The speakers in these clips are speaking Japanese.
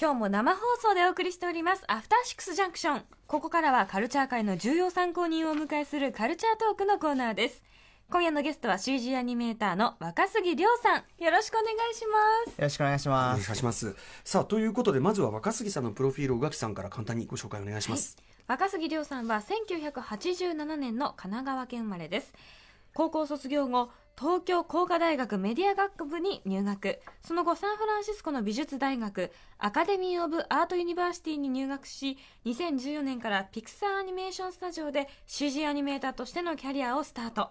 今日も生放送でお送りしております、アフターシックスジャンクション。ここからはカルチャー界の重要参考人をお迎えするカルチャートークのコーナーです。今夜のゲストは CG アニメーターの若杉亮さん。よろしくお願いします。よろしくお願いしおます。願いします。さあ、ということで、まずは若杉さんのプロフィールを宇垣さんから簡単にご紹介お願いします。若杉亮さんは1987年の神奈川県生まれです。高校卒業後、東京工科大学メディア学部に入学。その後、サンフランシスコの美術大学、Academy of Art University に入学し、2014年から Pixar Animation Studio で CG アニメーターとしてのキャリアをスタート。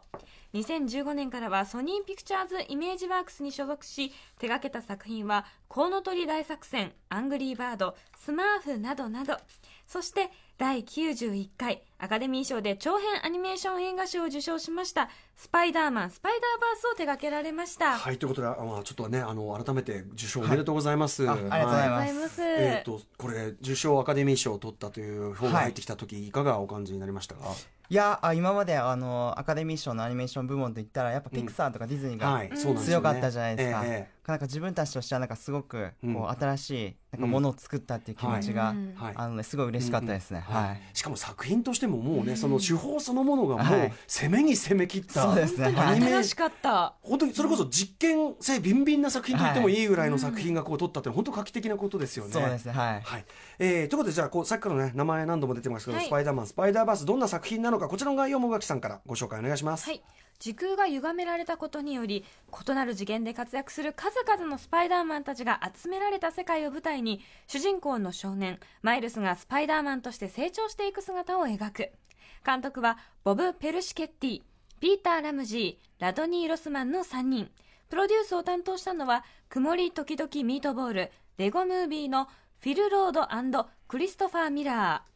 2015年からは Sony Pictures Imageworks に所属し、手掛けた作品は、コウノトリ大作戦、アングリーバード、スマーフなどなど。そして、第91回アカデミー賞で長編アニメーション映画賞を受賞しました、スパイダーマン、スパイダーバースを手掛けられました。はい、ということで、あまあ、ちょっとね、あの、改めて受賞おめでとうございます。あありがとうございあます。りがとうござい。えっ、と、これ、受賞アカデミー賞を取ったという方が入ってきたとき、い、かがお感じになりましたか？いや、あ今まであの、アカデミー賞のアニメーション部門といったら、やっぱピクサーとかディズニーはいがそうなんですよね強かったじゃないですか。ええええなんか自分たちとしてはなんかすごく、うんこう、新しい、なんかものを作ったっていう気持ちが、あのね、すごい嬉しかったですね。しかも作品としてももうね、その手法そのものがもうはい攻めに攻め切った、そうですねアニメ新しかった。本当にそれこそ実験性ビンビンな作品と言ってもいいぐらいの作品がこう撮ったって本当画期的なことですよね。そうですね、はい。はい。えー、ということで、じゃあ、こう、さっきからね、名前何度も出てますけど、はいスパイダーマン、スパイダーバース、どんな作品なのか、こちらの概要も宇垣さんからご紹介お願いします。はい。時空が歪められたことにより、異なる次元で活躍する数々のスパイダーマンたちが集められた世界を舞台に、主人公の少年、マイルスがスパイダーマンとして成長していく姿を描く。監督は、ボブ・ペルシケッティ、ピーター・ラムジー、ラドニー・ロスマンの3人。プロデュースを担当したのは、曇り時々ミートボール、レゴムービーのフィル・ロードクリストファー・ミラー。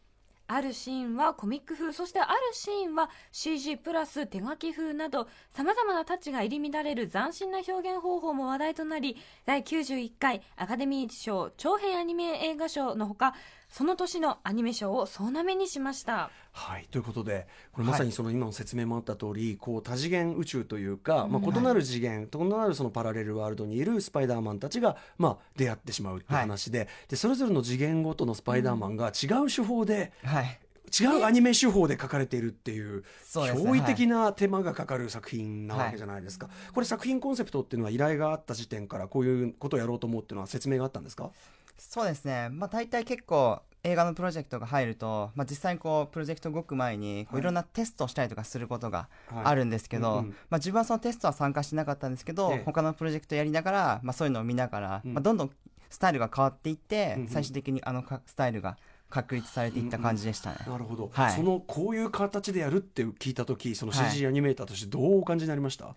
あるシーンはコミック風、そしてあるシーンは CG プラス手書き風など、様々なタッチが入り乱れる斬新な表現方法も話題となり、第91回アカデミー賞長編アニメ映画賞のほか、その年のアニメ賞を総なめにしました。はい。ということで、これまさにその今の説明もあった通り、こう多次元宇宙というか、まあ異なる次元、異なるそのパラレルワールドにいるスパイダーマンたちが、まあ出会ってしまうっていう話で、で、それぞれの次元ごとのスパイダーマンが違う手法で、はい。違うアニメ手法で書かれているっていう、驚異的な手間がかかる作品なわけじゃないですか。これ作品コンセプトっていうのは依頼があった時点からこういうことをやろうと思うっていうのは説明があったんですか？そうですね。まあ大体結構映画のプロジェクトが入ると、まあ実際にこうプロジェクト動く前に、こうい。ろんなテストをしたりとかすることがはい。あるんですけど、うんうんまあ自分はそのテストは参加してなかったんですけど、ええ。他のプロジェクトやりながら、まあそういうのを見ながら、うん。まあどんどんスタイルが変わっていって、うんうん。最終的にあのかスタイルが確立されていった感じでしたね。なるほど、はい。そのこういう形でやるって聞いた時 CG アニメーターとしてどうお感じになりました、い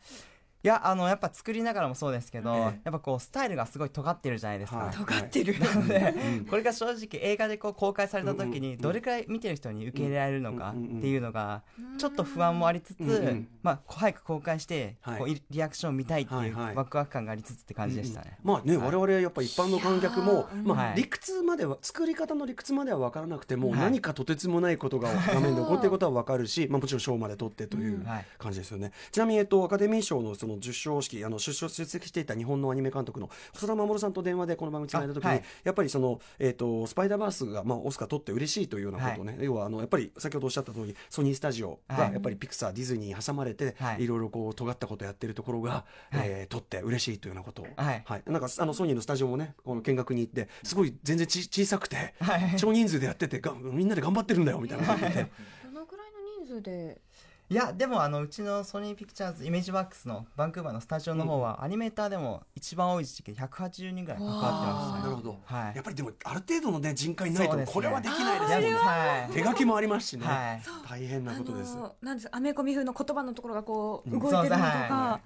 や、あの、やっぱ作りながらもそうですけど、ええやっぱこう、スタイルがすごい尖ってるじゃないですか。はい。尖ってる。なので、これが正直映画でこう公開された時にどれくらい見てる人に受け入れられるのかっていうのがちょっと不安もありつつ、うんうんまあ早く公開してはいこうい。リアクション見たいってはいいうはいワクワク感がありつつって感じでしたね。まあね、我々やっぱ一般の観客も、まあ、はい。理屈までは、作り方の理屈までは分からなくても、はい。何かとてつもないことが 画面で起こっていることは分かるし、まあもちろん賞まで取ってというはい。感じですよね。ちなみに、えっと、アカデミー賞のその受賞式、あの、出出席していた日本のアニメ監督の細田守さんと電話でこの番組つないだ時に、あはい。やっぱりその、えっと、スパイダーバースが、まあ、オスカー取って嬉しいというようなことをね、要は、あの、やっぱり先ほどおっしゃった通り、ソニースタジオが、はい。やっぱりピクサー、ディズニーに挟まれて、はい。いろいろこう、尖ったことやってるところが、はい。えー取って嬉しいというようなこと。を、はい。はい。なんか、あの、ソニーのスタジオもね、この見学に行って、すごい全然ち小さくて、はい。少人数でやっててが、みんなで頑張ってるんだよ、みたいなこと言って。どのくらいの人数でいや、でもあの、うちのソニーピクチャーズイメージワークスのバンクーバーのスタジオの方は、アニメーターでも一番多い時期で180人ぐらい関わってましたね。なるほど。はいやっぱりでも、ある程度のね、人海ないと、これはできないですよね。はい。手書きもありますしね。はい大変なことです。あのなんですアメコミ風の言葉のところがこう動いてるのとですはか、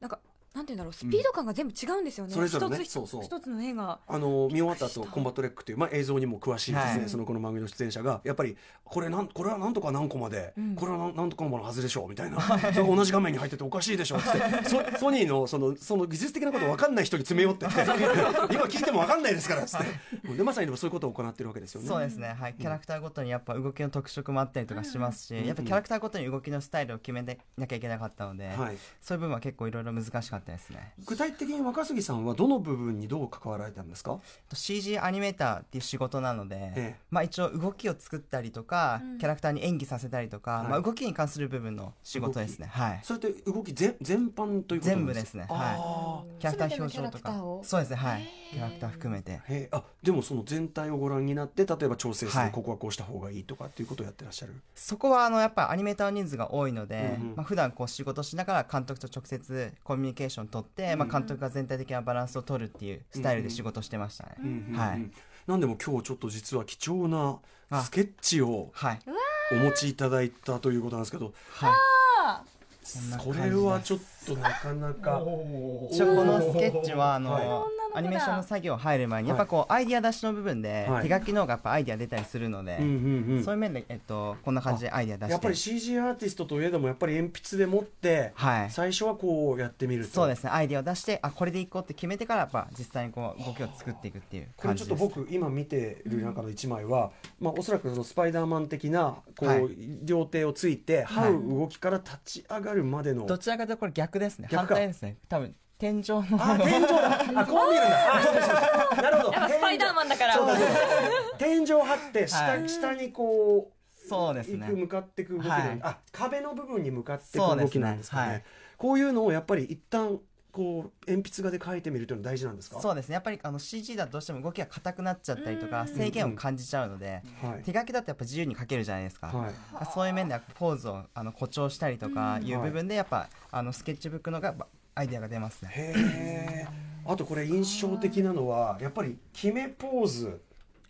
なんかなんて言うんだろうスピード感が全部違うんですよね、それぞれね。一つそうそう。一つの絵が。あの、見終わった後、コンバットレックっていう、まあ、映像にも詳しいですね、はい。そのこの番組の出演者が、やっぱり、これなん、これはなんとか何個まで、これはなんなんとかのものはずでしょう、みたいな。それが同じ画面に入ってておかしいでしょ、つって。ソ ソニーの、その、その技術的なこと分かんない人に詰め寄ってて、今聞いても分かんないですから、つって。で、まさにでもそういうことを行ってるわけですよね。そうですね。はい。キャラクターごとにやっぱ動きの特色もあったりとかしますし、やっぱキャラクターごとに動きのスタイルを決めなきゃいけなかったので、はい。そういう部分は結構いろいろ難しかったったですね。具体的に若杉さんはどの部分にどう関わられたんですか？CG アニメーターっていう仕事なので、ええ。まあ、一応動きを作ったりとか、うん。キャラクターに演技させたりとか、はい。まあ、動きに関する部分の仕事ですね。はい。それって動き全全般ということ全部ですね。あキャラクター表情と全てのキャラクターかを。そうですね。はい。キャラクター含めて。あでもその全体をご覧になって例えば調整する、はい。ここはこうした方がいいとかっていうことをやってらっしゃる？そこはあのやっぱアニメーターの人数が多いので、うんうん。まあ普段こう仕事しながら監督と直接コミュニケーション取って、まあ、監督が全体的なバランスを取るっていうスタイルで仕事してましたね、はい。なんでも今日ちょっと実は貴重なあ。スケッチをはい。お持ちいただいたということなんですけど。はい。これはちょっとなかなか。このスケッチはあの、アニメーションの作業入る前にやっぱこうアイディア出しの部分ではい。手書きの方がやっぱアイディア出たりするので、そういう面で、えっと、こんな感じでアイディア出して。やっぱり CG アーティストといえどもやっぱり鉛筆で持ってはい。最初はこうやってみると。そうですね。アイディアを出してあこれでいこうって決めてからやっぱ実際にこう動きを作っていくっていうこれちょっ感じですと僕今見てる中の一枚は、まあ、おそらくそのスパイダーマン的なこう、はい。両手をついてはい這う動きから立ち上がるまでの、どちらかというとこれ逆ですね。反対ですね。多分天井の。あ天井だ。あこう見るんだ。あ失礼しました。なるほど。やっぱスパイダーマンだから。そうだそうだ天井張って下,、はい。下にこうそうですね。行く向かっていく動きなん、はい。あ壁の部分に向かっていく動そうですね。きなんですかね。はい。こういうのをやっぱり一旦こう鉛筆画で描いてみるというのは大事なんですか？そうですね。やっぱりあの CG だとどうしても動きが硬くなっちゃったりとか制限を感じちゃうのではい。手書きだとやっぱ自由に書けるじゃないですか、はい。そういう面ではポーズをあの誇張したりとかいう部分でやっぱあのスケッチブックのがばアイデアが出ますね。へえあとこれ印象的なのはやっぱり決めポーズ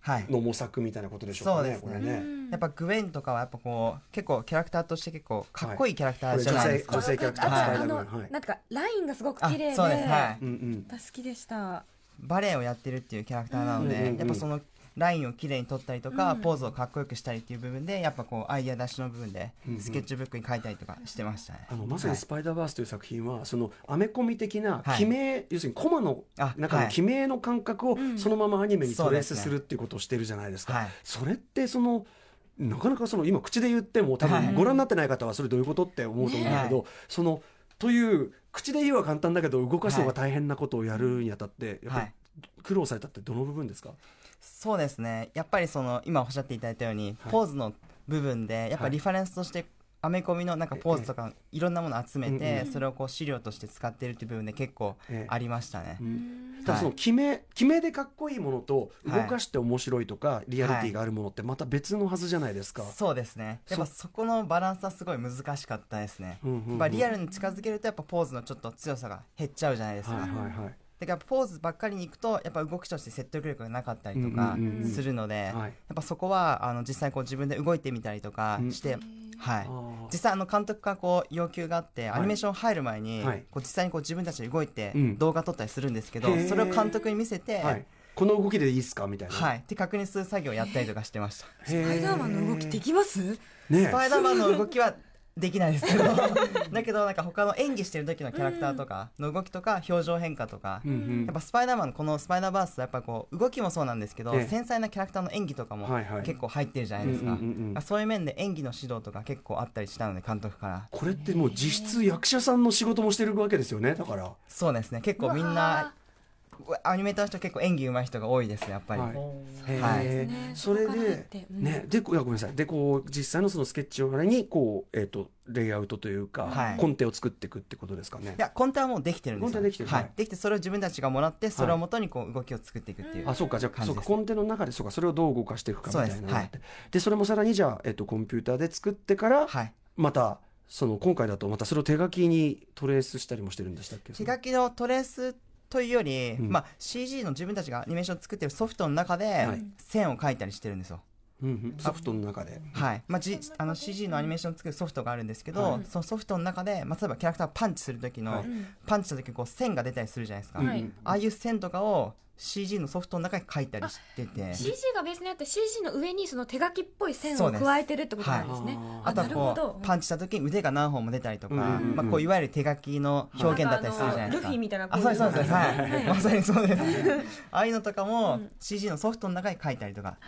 はい。の模索みたいなことでしょうかねそうですね。これね。やっぱグウェンとかはやっぱこう結構キャラクターとして結構かっこいいキャラクターじゃないですか、女性キャラクターは。いあのなんかラインがすごくあ綺麗でそうです。はい。うんうん。私好きでしたバレエをやってるっていうキャラクターなので、うんうんうん。やっぱそのラインをきれいに取ったりとか、うん。ポーズをかっこよくしたりっていう部分でやっぱこうアイデア出しの部分でうんうん。スケッチブックに書いたりとかしてました。ね、あのまさに「はい。スパイダーバース」という作品は、そのアメコミ的なはい。記名、要するにコマのあ中のはい。記名の感覚をうん。そのままアニメにトレースするっていうことをしてるじゃないですか。はい。それってそのなかなかその今口で言っても多はい。分ご覧になってない方はそれどういうことって思うと思うんだけど、ねそのという口で言うは簡単だけど動かすのが大変なことをやるにあたって、やっぱりはい。苦労されたってどの部分ですか、そうですね。やっぱりその今おっしゃっていただいたように、はい。ポーズの部分でやっぱはい。リファレンスとしてアメコミのなんかポーズとかいろんなものを集めうんてうんそれをこう資料として使ってるっていう部分で結構ええ。ありましたね、ただその決め、決めでかっこいいものと動はいかして面白いとか、リアリティがあるものってまた別のはずじゃないですか。そうですね。やっぱそこのバランスはすごい難しかったですね、うんうんうん。やっぱリアルに近づけるとやっぱポーズのちょっと強さが減っちゃうじゃないですか、はいはいはい。だからポーズばっかりに行くとやっぱ動きとして説得力がなかったりとかうんうんうんするので、はい。やっぱそこはあの実際こう自分で動いてみたりとかして、はい。あー。実際あの監督からこう要求があって、い。アニメーション入る前に、はい。こう実際にこう自分たちで動いてうん。動画撮ったりするんですけど、それを監督に見せて、ははい。い、この動きでいいっすかみたいな。って確認する作業をやったりとかしてました。ススパイダーマンの動きできます？ねスパイダーマンの動きはできないですけど。だけどなんか他の演技してる時のキャラクターとかの動きとか表情変化とか、うんうん。やっぱスパイダーマンのこのスパイダーバースはやっぱこう動きもそうなんですけど、ええ。繊細なキャラクターの演技とかもはいはい。結構入ってるじゃないですか、そういう面で演技の指導とか結構あったりしたので監督から。これってもう実質役者さんの仕事もしてるわけですよねだから。そうですね。結構みんなアニメーターの人結構演技上手い人が多いですねやっぱり、はい。へはい。それでね。でこいやごめんなさい。でこう実際のそのスケッチをあれにこうえっとレイアウトというかはい。コンテを作っていくってことですかね。い。やコンテはもうできてるんですよ。コンテはできてるはいはい。できてそれを自分たちがもらってそれをもとにこう動きを作っていくっていう、あそうか。じゃあそうか。コンテの中でそうか。それをどう動かしていくかみたいなのがあって。でそれもさらにじゃあ、えっと、コンピューターで作ってからはい。またその今回だとまたそれを手書きにトレースしたりもしてるんでしたっけ？手書きのトレースというより、うん。まあ、CG の自分たちがアニメーションを作ってるソフトの中ではい。線を描いたりしてるんですよ、うんうん。ソフトの中で。はい。まあ、じあの CG のアニメーションを作るソフトがあるんですけど、はい。そのソフトの中で、まあ、例えばキャラクターがパンチする時の、はい。パンチした時にこう線が出たりするじゃないですか、はいうん。ああいう線とかを CG のソフトの中に書いたりしてて。CG がベースにあって CG の上にその手書きっぽい線を加えてるってことなんですね。はい。あとはこうパンチした時に腕が何本も出たりとか、うんうんうん。まあ、こういわゆる手書きの表現だったりするじゃないですか。ルフィみたいなあそうですそうです。はい、はい。まさにそうです。ああいうのとかもうん。CG のソフトの中に書いたりとか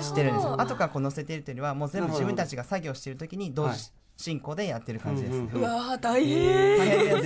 してるんですよ。後からこう載せてるというよりはもう全部自分たちが作業してる時に同時、はい進行でやってる感じです。ね、うわー大変。大変です。ね、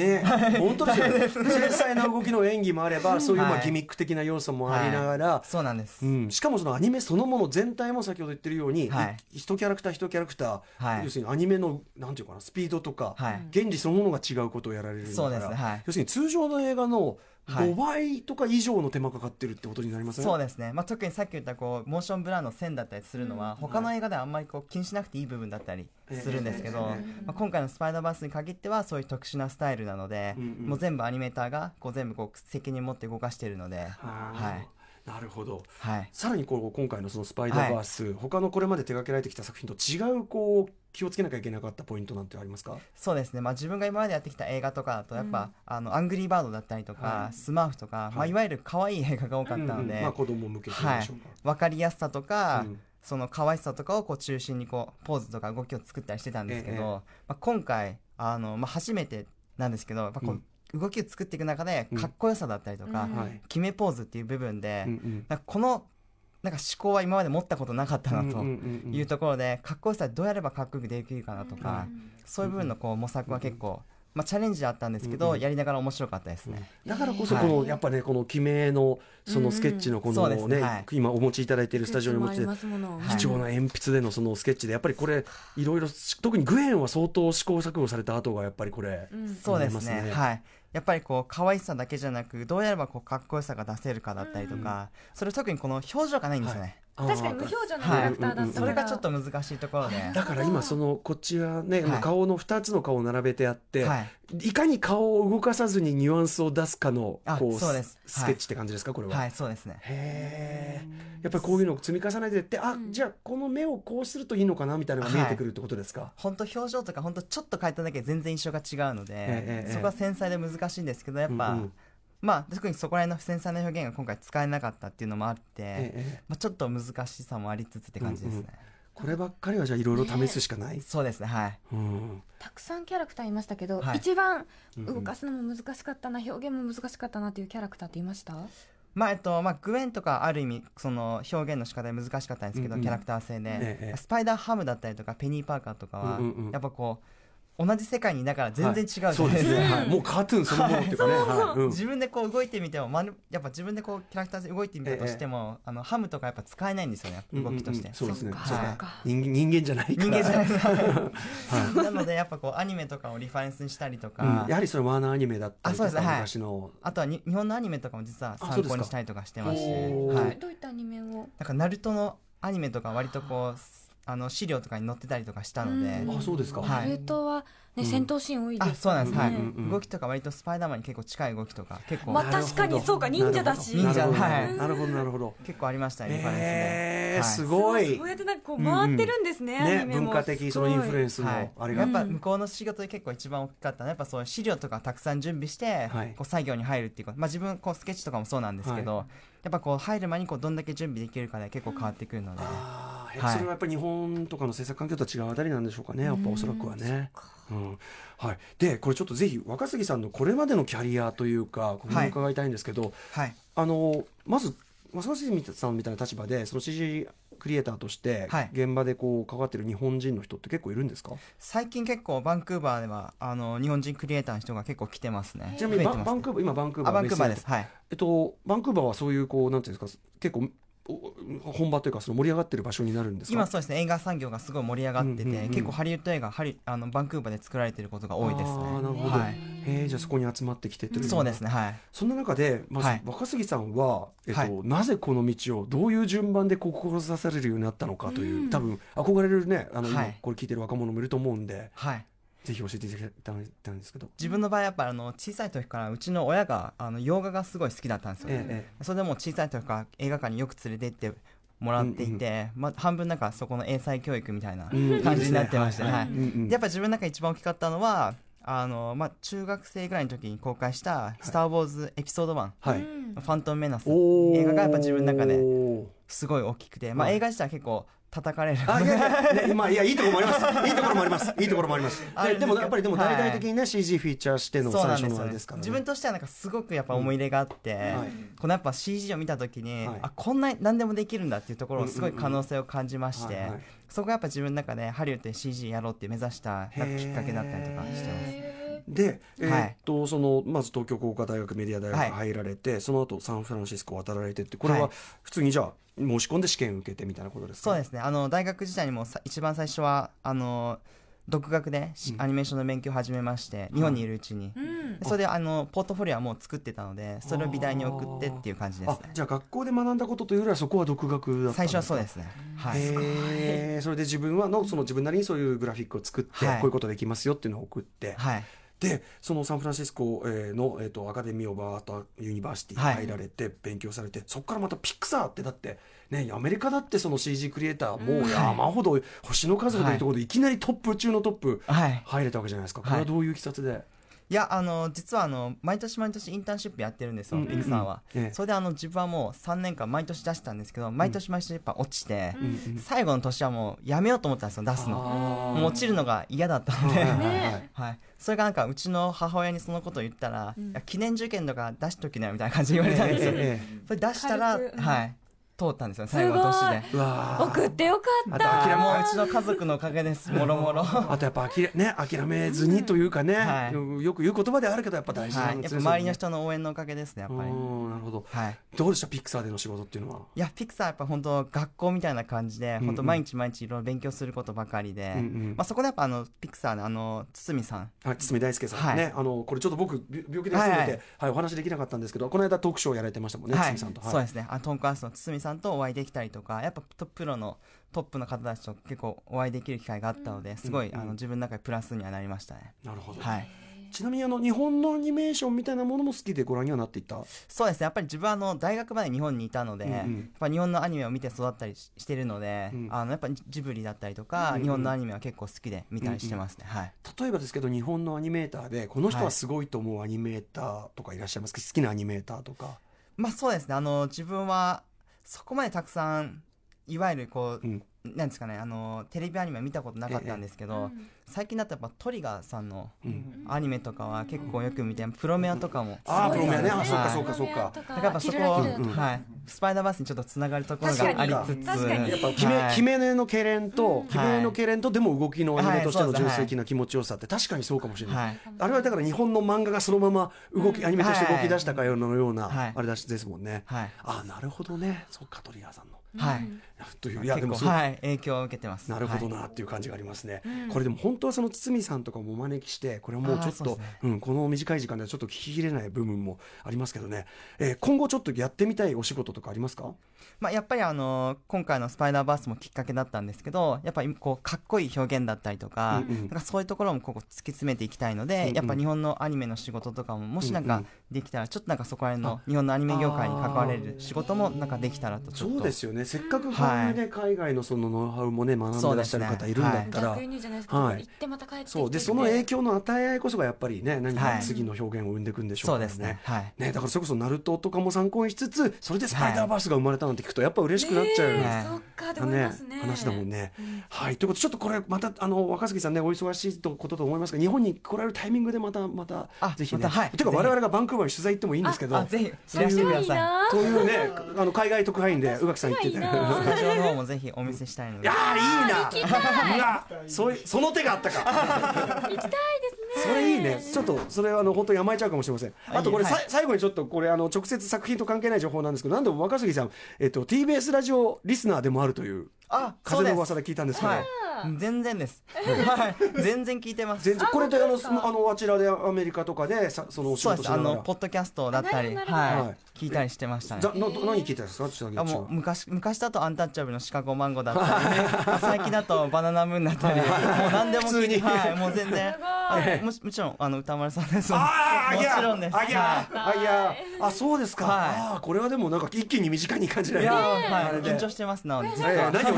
本当ですよ。ね繊細な動きの演技もあればそういうまあはい。ギミック的な要素もありながら、そうなんです、うん、しかもそのアニメそのもの全体も先ほど言ってるように、はい。い一キャラクター一キャラクター、はい。要するにアニメのなんていうかなスピードとか、はい。原理そのものが違うことをやられるんだそうから、ですね。はい。要するに通常の映画のはい5倍とか以上の手間かかってるってことになりますね。そうですね、まあ、特にさっき言ったこうモーションブラーの線だったりするのは、他の映画ではあんまりこう気にしなくていい部分だったりするんですけど、えまあ、今回の「スパイダーバース」に限ってはそういう特殊なスタイルなので、うんうん。もう全部アニメーターがこう全部こう責任持って動かしているので、ははいなるほど。はい、さらにこう今回のその「スパイダーバース」他のこれまで手掛けられてきた作品と違うこう気をつけなきゃいけなかったポイントなんてありますか？そうですね、まあ、自分が今までやってきた映画とかだとやっぱ、あのアングリーバードだったりとか、はい。スマーフとか、いまあ、はい。いわゆる可愛い映画が多かったので、うんうんまあ、子供向けと言い。分か。りやすさとか、うん。その可愛さとかをこう中心にこうポーズとか動きを作ったりしてたんですけど、ええ。まあ、今回あの、まあ、初めてなんですけどこう、動きを作っていく中でうん。かっこよさだったりとか、決めポーズっていう部分で、このなんか思考は今まで持ったことなかったなというところで、かっこよさどうやればかっこよくできるかなとか、そういう部分のこう模索は結構、まあ、チャレンジだったんですけど、うんうん。やりながら面白かったですね。だからこそこの、はいやっぱねこの決めのそのスケッチのこのね,、今お持ちいただいているスタジオにお持ちでいくつもありますものはい。貴重な鉛筆でのそのスケッチでやっぱりこれい。ろいろ特にグエンは相当試行錯誤された後がやっぱりこれ、うんそうですね。はいやっぱりこう可愛さだけじゃなくどうやればこうかっこよさが出せるかだったりとか、それ特にこの表情がないんですよね、確かに無表情のキャラクターだった。それがちょっと難しいところで、だから今そのこっちはね、はい。顔の2つの顔を並べてあって、はい。い、かに顔を動かさずにニュアンスを出すかのあこうそうです。スケッチって感じですかこれは、はいそうですね。へえやっぱりこういうのを積み重ねていってあ、じゃあこの目をこうするといいのかなみたいなのが見えてくるってことですか、本当表情とか本当ちょっと変えただけで全然印象が違うので、ええ。そこは繊細で難しいんですけどやっぱ、うんうんまあ特にそこら辺の繊細な表現が今回使えなかったっていうのもあって、ええまあ、ちょっと難しさもありつつって感じですね、こればっかりはじゃあいろいろ試すしかない、そうですねはい。うん。たくさんキャラクターいましたけど、はい。一番うんうん動かすのも難しかったな表現も難しかったなっていうキャラクターっていましたまあえっとまあ、グエンとかある意味その表現の仕方で難しかったんですけど、うんうん。キャラクター性で、ええ。スパイダーハムだったりとかペニー・パーカーとかは、うんうんうん。やっぱこう同じ世界にいながら全然違うじゃないそうですか、はい、もうカートゥーンそのものっていうかね、自分でこう動いてみても、まるやっぱ自分でこうキャラクターで動いてみたとしても、あのハムとかやっぱ使えないんですよね。動きとして、そうですね。人間人間じゃないから。人間じゃない。はい。なのでやっぱこうアニメとかをリファレンスにしたりとか、うん。やはりそれワーナーアニメだったりとか昔の。あとはに日本のアニメとかも実は参考にしたりとかしてまし。てはい、どういったアニメを？なんかナルトのアニメとか割とこうあの資料とかに載ってたりとかしたので、うんあそうですか。はい。ナルトは、ねうん。戦闘シーン多いですあそうなんです、はい、動きとか割とスパイダーマンに結構近い動きとか結構、まあ確かにそうか忍者だし。忍者なるほど。はい。なるほどなるほど。結構ありましたねえー、はい。すごい。そうやってなんかこう回ってるんですね、アねニメも。文化的そのインフルエンスのはい。あれが。やっぱ向こうの仕事で結構一番大きかったのはやっぱそういう資料とかたくさん準備して、はい。こう作業に入るっていうこと、まあ、自分こうスケッチとかもそうなんですけど、はやっぱこう入る前にこうどんだけ準備できるかで結構変わってくるので、はい。それはやっぱり日本とかの制作環境とは違うあたりなんでしょうかねやっぱおそらくはね。うん。はい、でこれちょっとぜひ若杉さんのこれまでのキャリアというかここに伺いたいんですけど、はい。あのまず若杉さんみたいな立場でその CG クリエイターとしてはい。現場でこう関わってる日本人の人って結構いるんですか、最近結構バンクーバーではあの日本人クリエイターの人が結構来てますね。ちなみにバンクーバー今バンクーバーあバンクーバーです。はい。えっとバンクーバーはそういうこうなんていうんですか結構お本場というかその盛り上がってる場所になるんですか？今そうですね映画産業がすごい盛り上がってて、うんうんうん。結構ハリウッド映画ハリあのバンクーバーで作られてることが多いですね。あーなるほど、はい。へえじゃあそこに集まってきてというそうですねはい。そんな中でまずはい。若杉さんは、えっとはい。なぜこの道をどういう順番でこう志されるようになったのかという、うん。多分憧れるねあの、今はい。これ聞いてる若者もいると思うんで。はいぜひ教えていただきたいんですけど。自分の場合やっぱあの小さい時からうちの親があの洋画がすごい好きだったんですよ、ええそれでもう小さい時から映画館によく連れて行ってもらっていて、まあ、半分なんかそこの英才教育みたいなうん感じになってまして、やっぱ自分の中で一番大きかったのはあの、まあ、中学生ぐらいの時に公開した「スター・ウォーズエピソード1」はい、うん。ファントム・メナス」映画がやっぱ自分の中ですごい大きくて、まあ、はい。映画自体は結構叩かれる。あいやいやね まあいやいいところもあります。いいところもあります。いいところもあります。あででもやっぱりでもはい大々的にね CG フィーチャーしての最初のあれですからね。自分としてはなんかすごくやっぱ思い入れがあって、はい。このやっぱ CG を見た時に、はい。あこんな何でもできるんだっていうところをすごい可能性を感じまして、はいはい。そこがやっぱ自分の中でハリウッドで CG やろうって目指したきっかけだったりとかしてます。へで、えーはい。っとそのまず東京工科大学メディア大学はい。入られて、その後サンフランシスコ渡られてってこれははい。普通にじゃあ申し込んで試験受けてみたいなことですか？そうですね。あの大学時代にもさ一番最初はあの独学でアニメーションの勉強を始めまして、日本にいるうちに、ーうん。でそれであのポートフォリオはもう作ってたのでそれを美大に送ってっていう感じですあねじゃあ学校で学んだことというよりはそこは独学だったんですか？最初はそうですね。はい。それで自分はのその自分なりにそういうグラフィックを作って、はい。こういうことできますよっていうのを送って、はいでそのサンフランシスコえーの、えー、と Academy of Art University にはい。入られて勉強されて、そこからまたピクサーってだって、ね、アメリカだってその CG クリエイターもう山ほど星の数ほどいるところでい。きなりトップ中のトップはい。入れたわけじゃないですか、これははいどういういきさつで、いやあの実はあの毎年毎年インターンシップやってるんですよ、うんクサーは、ええ。それであの自分はもう3年間毎年出したんですけど毎年毎年やっぱ落ちて、うんうん。最後の年はもうやめようと思ったんですよ出すの。もう落ちるのが嫌だったので、はいそれがなんかうちの母親にそのことを言ったら、記念受験とか出しときなよみたいな感じで言われたんですよ、それ出したら、はい通ったんですよ最後の年で。送ってよかっあとた諦めもううちの家族のおかげですもろもろ。はあとやっぱ諦,、ね、諦めずにというかね、はい。よよく言う言葉ではあるけどやっぱ大事なんい、やっですねぱ周りの人の応援のおかげですねやっぱり。うんなるほど。はい。どうでしたピクサーでの仕事っていうのは、いやピクサーやっぱ本当学校みたいな感じで、本当毎日毎日いろいろ勉強することばかりで、うんうん。まあ、そこでやっぱあのピクサーのあの堤さん。はい、堤大輔さん、はい。ねあのこれちょっと僕び病気で休んでて、ははい。いはいお話できなかったんですけどこの間トークショーやられてましたもんね、はい、堤さんと、そうですね。あのトンカースの堤さんとお会いできたりとかやっぱトプロのトップの方たちと結構お会いできる機会があったので、すごい、うんあの自分の中でプラスにはなりましたね。なるほど、はい。ちなみにあの日本のアニメーションみたいなものも好きでご覧にはなっていた？そうですね。やっぱり自分はあの大学まで日本にいたので、うんうん。やっぱ日本のアニメを見て育ったりししてるので、うん。あのやっぱジブリだったりとか、うんうん日本のアニメは結構好きで見たりしてますね、はい。例えばですけど日本のアニメーターでこの人ははい。すごいと思うアニメーターとかいらっしゃいます？か好きなアニメーターとか、まあそうですね。あの自分はそこまでたくさんいわゆるこう、うん。なんですかねあのテレビアニメ見たことなかったんですけど、最近だとやっぱトリガーさんのうん。アニメとかは結構よく見てプロメアとかもあープロメアね。あはいそうかそうか。そうかだからやっぱそこは、キラキラとか。はい、スパイダーバースにちょっとつながるところがありつつ。確かに。やっぱ決め,、はい。決め根の痙攣と、決め根の痙攣とでも動きのアニメとしての純粋的な気持ちよさって確かにそうかもしれない、はい。あれはだから日本の漫画がそのまま動き、アニメとして動き出したかようなような、はい。あれだしですもんね、はい。あなるほどね。そっかトリガーさんのはい。といういやでもはい影響を受けてます。なるほどはいなっていう感じがありますね、うんこれでも本当はその堤さんとかもお招きしてこれはもうちょっとうね。うん、この短い時間ではちょっと聞ききれない部分もありますけどね、えー今後ちょっとやってみたいお仕事とかありますか？まあ、やっぱりあの今回の「スパイダーバース」もきっかけだったんですけどやっぱりこうかっこいい表現だったりとか,、うんうん。なんかそういうところもここ突き詰めていきたいので、うんうん。やっぱ日本のアニメの仕事とかももしなんかできたらちょっとなんかそこら辺の日本のアニメ業界に関われる仕事もなんかできたらとそうですよねせっかくこういうね、海外のそのノウハウもね学んでらっしゃる方いるんだったら、はい。行ってまた帰ってきてそう。でその影響の与え合いこそがやっぱりね何かはい。次の表現を生んでいくんでしょそううからね。ね。はい。ね、だからそれこそナルトとかも参考にしつつそれでスパイダーバースが生まれたなんて聞くとやっぱ嬉しくなっちゃう、ね。えはい。そっかで思いますね。話だもんね。うんはい。ということでちょっとこれまたあの若杉さんねお忙しいとことと思いますが日本に来られるタイミングでまたまたあぜひね。またはい。てか我々がバンクーバーに取材行ってもいいんですけど。あぜひ。いいうねあの海外特派員で宇垣さん行っていたスタジオの方もぜひお見せしたいので。いやーいいな。うわその手があったか。行きたいですね。それいいね。ちょっとそれはあの本当に甘えちゃうかもしれません。あとこれ、はい。さ最後にちょっとこれあの直接作品と関係ない情報なんですけどなんでも若杉さん、えっと、TBS ラジオリスナーでもあるというあ風の噂で聞いたんですけど、はい。全然です。はい。全然聞いてます。全然。これであのあのあちらでアメリカとかでさそのそうです。あ事しながら。のポッドキャストだったりはい。聞いたりしてましたね。ざな何聞いてたんですか？ちょっとあもう昔昔だとアンタッチャブルのシカゴマンゴーだったり 最近だとバナナムーンだったりもう何でも聞いてはい。もう全然。すごい。あもちもちろんあの歌丸さんです。あーもちろんです。あいやはあいやあそうですか、はい。あーこれはでもなんか一気に身近に感じられる。いやはい。緊張してますなので何を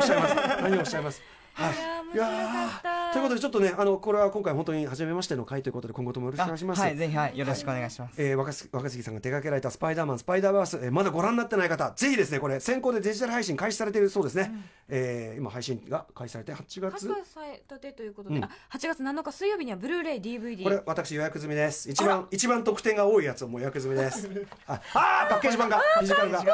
何をおっしゃいます？はいいやということでちょっとねあのこれは今回本当に初めましての回ということで今後ともよろしくお願いします。はいぜひはいよろしくお願いします、えー、若杉若杉さんが手掛けられた「スパイダーマンスパイダーバース」えーまだご覧になってない方ぜひですねこれ先行でデジタル配信開始されているそうですね、えー今配信が開始されて8発月売されたてということで、うん。あ8月7日水曜日にはブルーレイ DVD これ私予約済みです。一番一番得点が多いやつをもう予約済みです。ああーパッケージ版がフィジカルが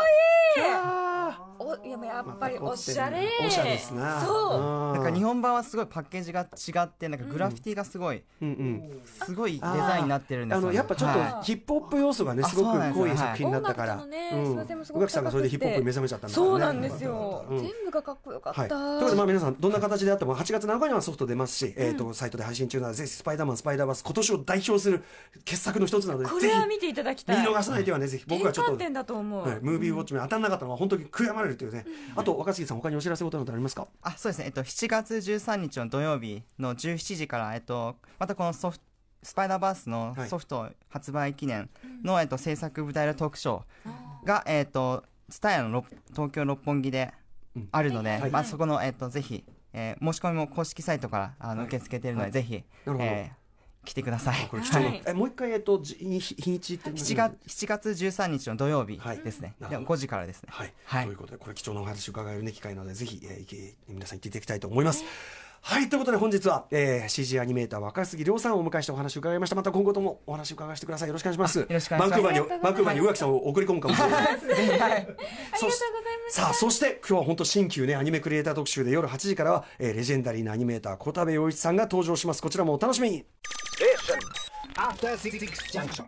おいややっぱりおしゃれ。おしゃれですな。そう。なんか日本版はすごいパッケージが違ってなんかグラフィティがすごい、うんうん。すごいデザインになってるんですあよ、ね、のやっぱちょっとはヒップホップ要素がねあすごくそうなんですよ。濃い作品だったから、音楽とのねうんすいませんすごく宇垣さんがそれでヒップホップに目覚めちゃったんだから。ねそうなんですよ、うん。全部がかっこよかった、はい、ということでまあ皆さんどんな形であっても8月7日にはソフト出ますし、えー、とサイトで配信中なのでぜひ「スパイダーマンスパイダーバース」今年を代表する傑作の一つなのでこれは見ていただきたい。見逃さないではねぜひ僕はちょっと、転換点だと思う、はい、ムービーウォッチに当たんなかったのは本当に悔やまれるというね、あと若杉さん他にお知らせことなどありますか？あそうですね、えっと、7月13日の土曜日の17時から、えっと、またこのソフトスパイダーバースのはい。ソフト発売記念の、えっと、制作舞台裏トークショーが、えっと、ツタヤの六東京六本木であるので、はい。まあ、そこの、えっと、ぜひ、えー申し込みも公式サイトからあのはい。受け付けているので、ぜひ、なるほど。えー来てください。えもう一回えっとじ日 日にちって7月 ,7 月13日の土曜日はい。ですね、なるほど。で5時からですね。はい、はい。ということでこれ貴重なお話を伺える、ね、機会なのでぜひ、えー皆さん行っていただきたいと思います。はいということで本日は、えー、CG アニメーター若杉亮さんをお迎えしてお話を伺いました。また今後ともお話を伺わせてくださいよろしくお願いします。よろしくお願いします。バンクーバーにバンクーバーに宇垣さんを送り込むかもしれない。はい。ありがとうございまさあそして今日は本当新旧ねアニメクリエイター特集で夜8時からは、えーレジェンダリーなアニメーター小田部陽一さんが登場します。こちらもお楽しみに。After Six Junction.